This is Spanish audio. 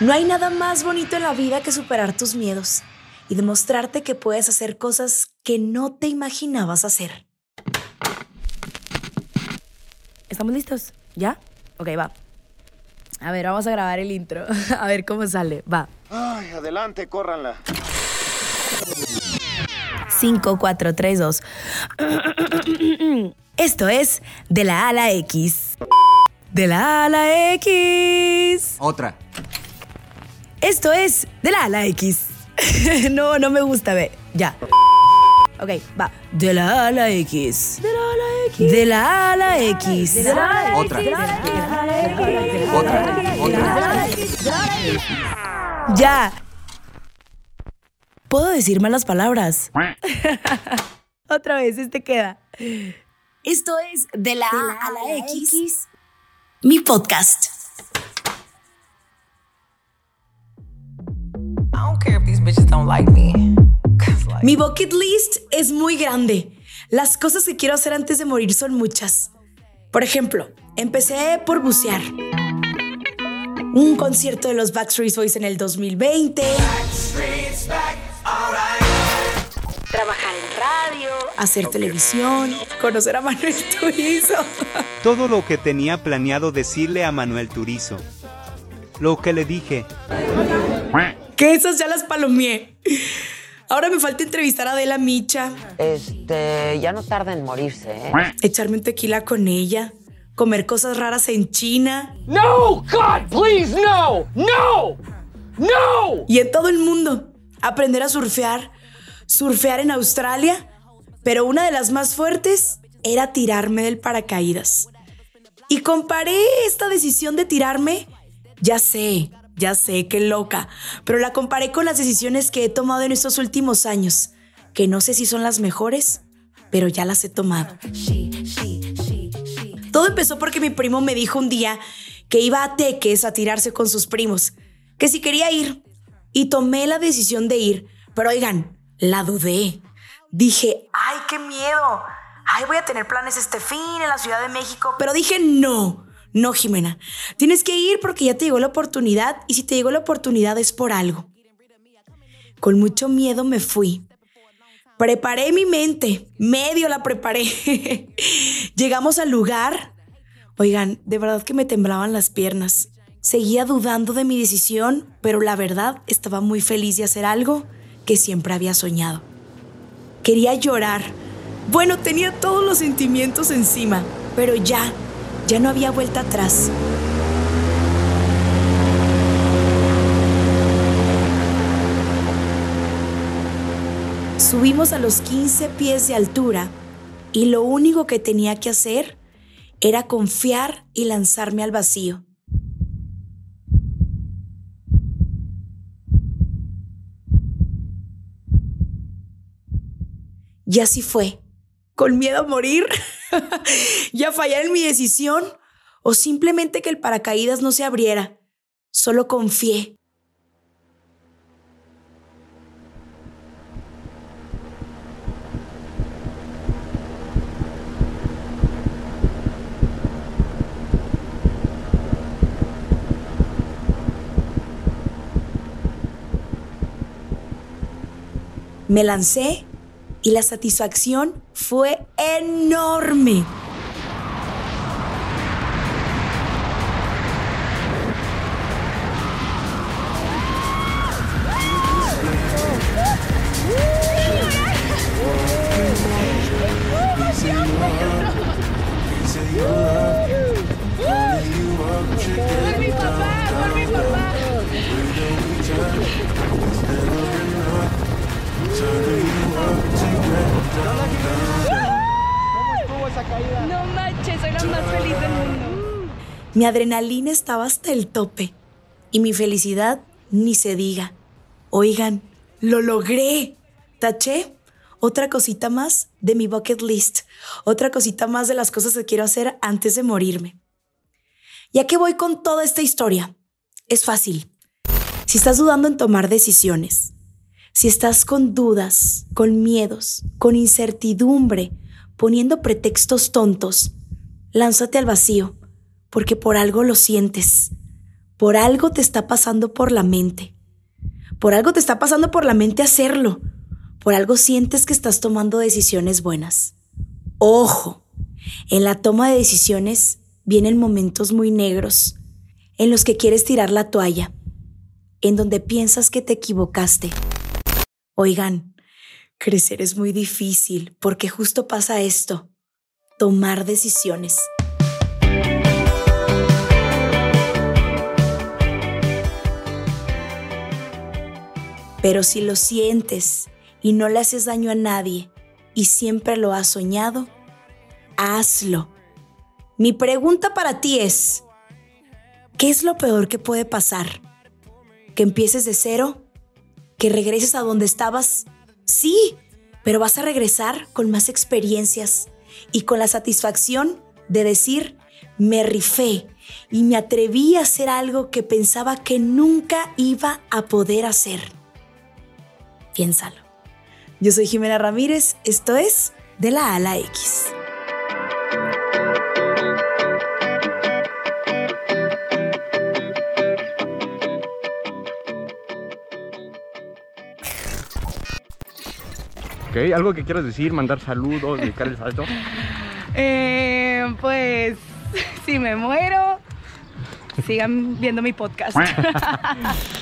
No hay nada más bonito en la vida que superar tus miedos y demostrarte que puedes hacer cosas que no te imaginabas hacer. ¿Estamos listos? ¿Ya? Ok, va. A ver, vamos a grabar el intro. A ver cómo sale. Va. Ay, adelante, córranla. 5, 4, 3, 2. Esto es De la A a la X. De la A a la X. Otra. Esto es De la A a la X. no, no me gusta, ve. Ya. Ok, va. De la A a la X. De la A a la X. De la A a la X. De la A a la Otra. X. De la A a la X. Otra. Otra. Ya. ¿Puedo decir malas palabras? Otra vez, este queda. Esto es De la A a la X, mi podcast. Bitches don't like me. 'Cause, like, Mi bucket list es muy grande. Las cosas que quiero hacer antes de morir son muchas. Por ejemplo, empecé por bucear. Un concierto de los Backstreet Boys en el 2020. Trabajar en radio, hacer televisión, conocer a Manuel Turizo. Todo lo que tenía planeado decirle a Manuel Turizo. Lo que le dije. Que esas ya las palomeé. Ahora me falta entrevistar a Adela Micha, Este, ya no tarda en morirse, ¿eh? echarme un tequila con ella, comer cosas raras en China No, God, please, no, no, no. y en todo el mundo. Aprender a surfear, surfear en Australia, pero una de las más fuertes era tirarme del paracaídas. Y comparé esta decisión de tirarme, ya sé, ya sé, qué loca, pero la comparé con las decisiones que he tomado en estos últimos años, que no sé si son las mejores, pero ya las he tomado. Todo empezó porque mi primo me dijo un día que iba a Teques a tirarse con sus primos, que si quería ir. Y tomé la decisión de ir, pero oigan, la dudé. Dije, ay, qué miedo. Ay, voy a tener planes este fin en la Ciudad de México. Pero dije, no, no, Jimena. Tienes que ir porque ya te llegó la oportunidad y si te llegó la oportunidad es por algo. Con mucho miedo me fui. Preparé mi mente, medio la preparé. Llegamos al lugar. Oigan, de verdad que me temblaban las piernas. Seguía dudando de mi decisión, pero la verdad estaba muy feliz de hacer algo que siempre había soñado. Quería llorar. Bueno, tenía todos los sentimientos encima, pero ya, ya no había vuelta atrás. Subimos a los 15 pies de altura y lo único que tenía que hacer era confiar y lanzarme al vacío. Y así fue, con miedo a morir, y a fallar en mi decisión, o simplemente que el paracaídas no se abriera. Solo confié. Me lancé y la satisfacción fue enorme. Mi adrenalina estaba hasta el tope y mi felicidad ni se diga. Oigan, lo logré. Taché otra cosita más de mi bucket list, otra cosita más de las cosas que quiero hacer antes de morirme. Ya que voy con toda esta historia, es fácil. Si estás dudando en tomar decisiones, si estás con dudas, con miedos, con incertidumbre, poniendo pretextos tontos, lánzate al vacío, porque por algo lo sientes, por algo te está pasando por la mente. Por algo te está pasando por la mente hacerlo. Por algo sientes que estás tomando decisiones buenas. Ojo, en la toma de decisiones vienen momentos muy negros en los que quieres tirar la toalla, en donde piensas que te equivocaste. Oigan, crecer es muy difícil porque justo pasa esto, tomar decisiones. Pero si lo sientes y no le haces daño a nadie y siempre lo has soñado, hazlo. Mi pregunta para ti es, ¿qué es lo peor que puede pasar? ¿Que empieces de cero? ¿Que regreses a donde estabas? Sí, pero vas a regresar con más experiencias y con la satisfacción de decir, me rifé y me atreví a hacer algo que pensaba que nunca iba a poder hacer. Piénsalo. Yo soy Jimena Ramírez, esto es De la A a la X. Ok, algo que quieras decir, mandar saludos, dedicar el salto. Eh, pues, si me muero, sigan viendo mi podcast.